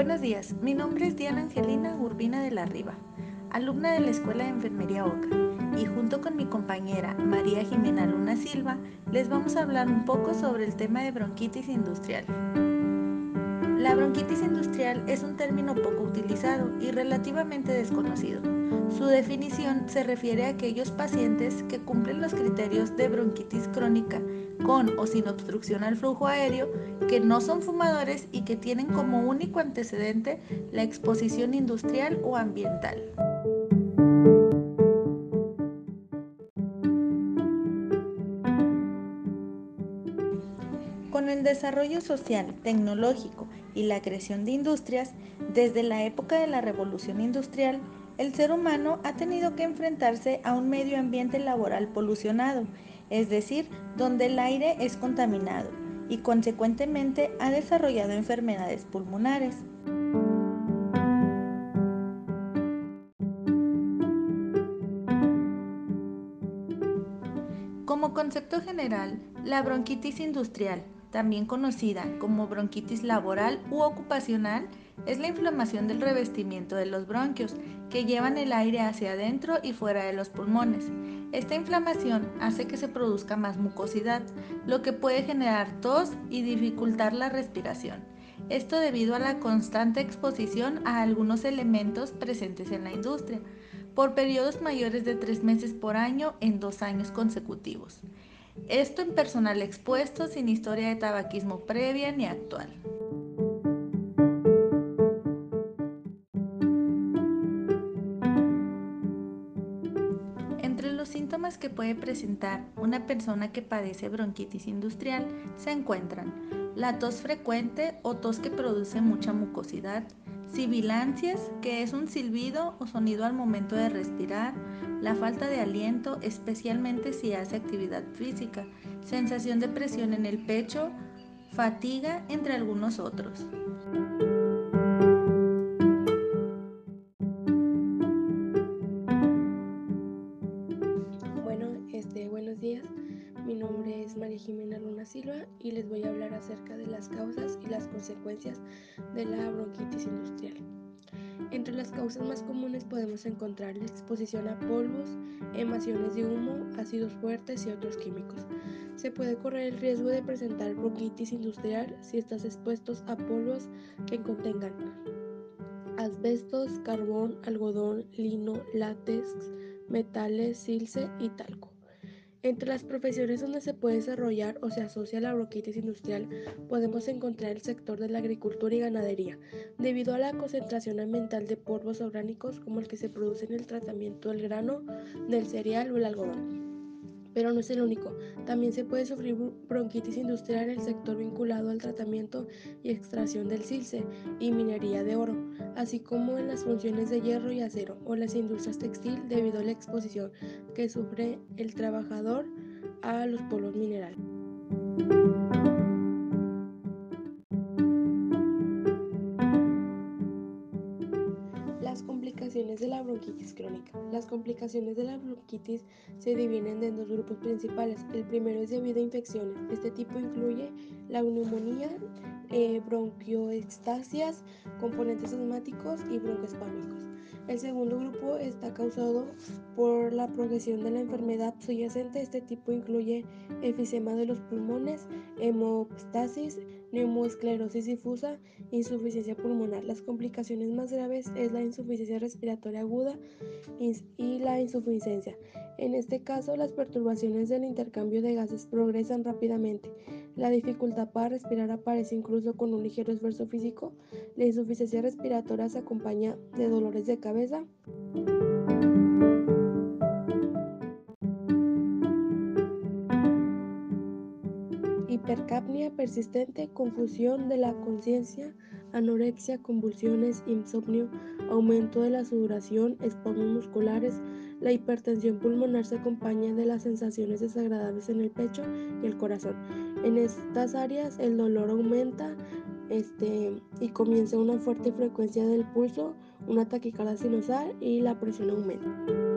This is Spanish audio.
Buenos días, mi nombre es Diana Angelina Urbina de la Riva, alumna de la Escuela de Enfermería OCA, y junto con mi compañera María Jimena Luna Silva les vamos a hablar un poco sobre el tema de bronquitis industrial. La bronquitis industrial es un término poco utilizado y relativamente desconocido. Su definición se refiere a aquellos pacientes que cumplen los criterios de bronquitis crónica con o sin obstrucción al flujo aéreo, que no son fumadores y que tienen como único antecedente la exposición industrial o ambiental. Con el desarrollo social, tecnológico y la creación de industrias, desde la época de la revolución industrial, el ser humano ha tenido que enfrentarse a un medio ambiente laboral polucionado, es decir, donde el aire es contaminado y consecuentemente ha desarrollado enfermedades pulmonares. Como concepto general, la bronquitis industrial también conocida como bronquitis laboral u ocupacional, es la inflamación del revestimiento de los bronquios que llevan el aire hacia adentro y fuera de los pulmones. Esta inflamación hace que se produzca más mucosidad, lo que puede generar tos y dificultar la respiración. Esto debido a la constante exposición a algunos elementos presentes en la industria, por periodos mayores de tres meses por año en dos años consecutivos. Esto en personal expuesto sin historia de tabaquismo previa ni actual. Entre los síntomas que puede presentar una persona que padece bronquitis industrial se encuentran la tos frecuente o tos que produce mucha mucosidad, sibilancias, que es un silbido o sonido al momento de respirar, la falta de aliento, especialmente si hace actividad física, sensación de presión en el pecho, fatiga, entre algunos otros. Bueno, este, buenos días. Mi nombre es María Jimena Luna Silva y les voy a hablar acerca de las causas y las consecuencias de la bronquitis industrial. Entre las causas más comunes podemos encontrar la exposición a polvos, emasiones de humo, ácidos fuertes y otros químicos. Se puede correr el riesgo de presentar bronquitis industrial si estás expuestos a polvos que contengan asbestos, carbón, algodón, lino, látex, metales, silce y talco. Entre las profesiones donde se puede desarrollar o se asocia la bronquitis industrial podemos encontrar el sector de la agricultura y ganadería, debido a la concentración ambiental de polvos orgánicos como el que se produce en el tratamiento del grano, del cereal o el algodón. Pero no es el único. También se puede sufrir bronquitis industrial en el sector vinculado al tratamiento y extracción del silce y minería de oro, así como en las funciones de hierro y acero o las industrias textil debido a la exposición que sufre el trabajador a los polos minerales. Complicaciones de la bronquitis crónica. Las complicaciones de la bronquitis se dividen en dos grupos principales. El primero es debido a infecciones. Este tipo incluye la neumonía, eh, componentes asmáticos y broncoespámicos. El segundo grupo está causado por la progresión de la enfermedad subyacente. Este tipo incluye efisema de los pulmones, hemostasis, neumoesclerosis difusa, insuficiencia pulmonar. Las complicaciones más graves es la insuficiencia respiratoria aguda y la insuficiencia. En este caso, las perturbaciones del intercambio de gases progresan rápidamente. La dificultad para respirar aparece incluso con un ligero esfuerzo físico. La insuficiencia respiratoria se acompaña de dolores de cabeza. Hipercapnia persistente, confusión de la conciencia, anorexia, convulsiones, insomnio, aumento de la sudoración, espasmos musculares. La hipertensión pulmonar se acompaña de las sensaciones desagradables en el pecho y el corazón. En estas áreas el dolor aumenta este, y comienza una fuerte frecuencia del pulso, una taquicardia sinusal y la presión aumenta.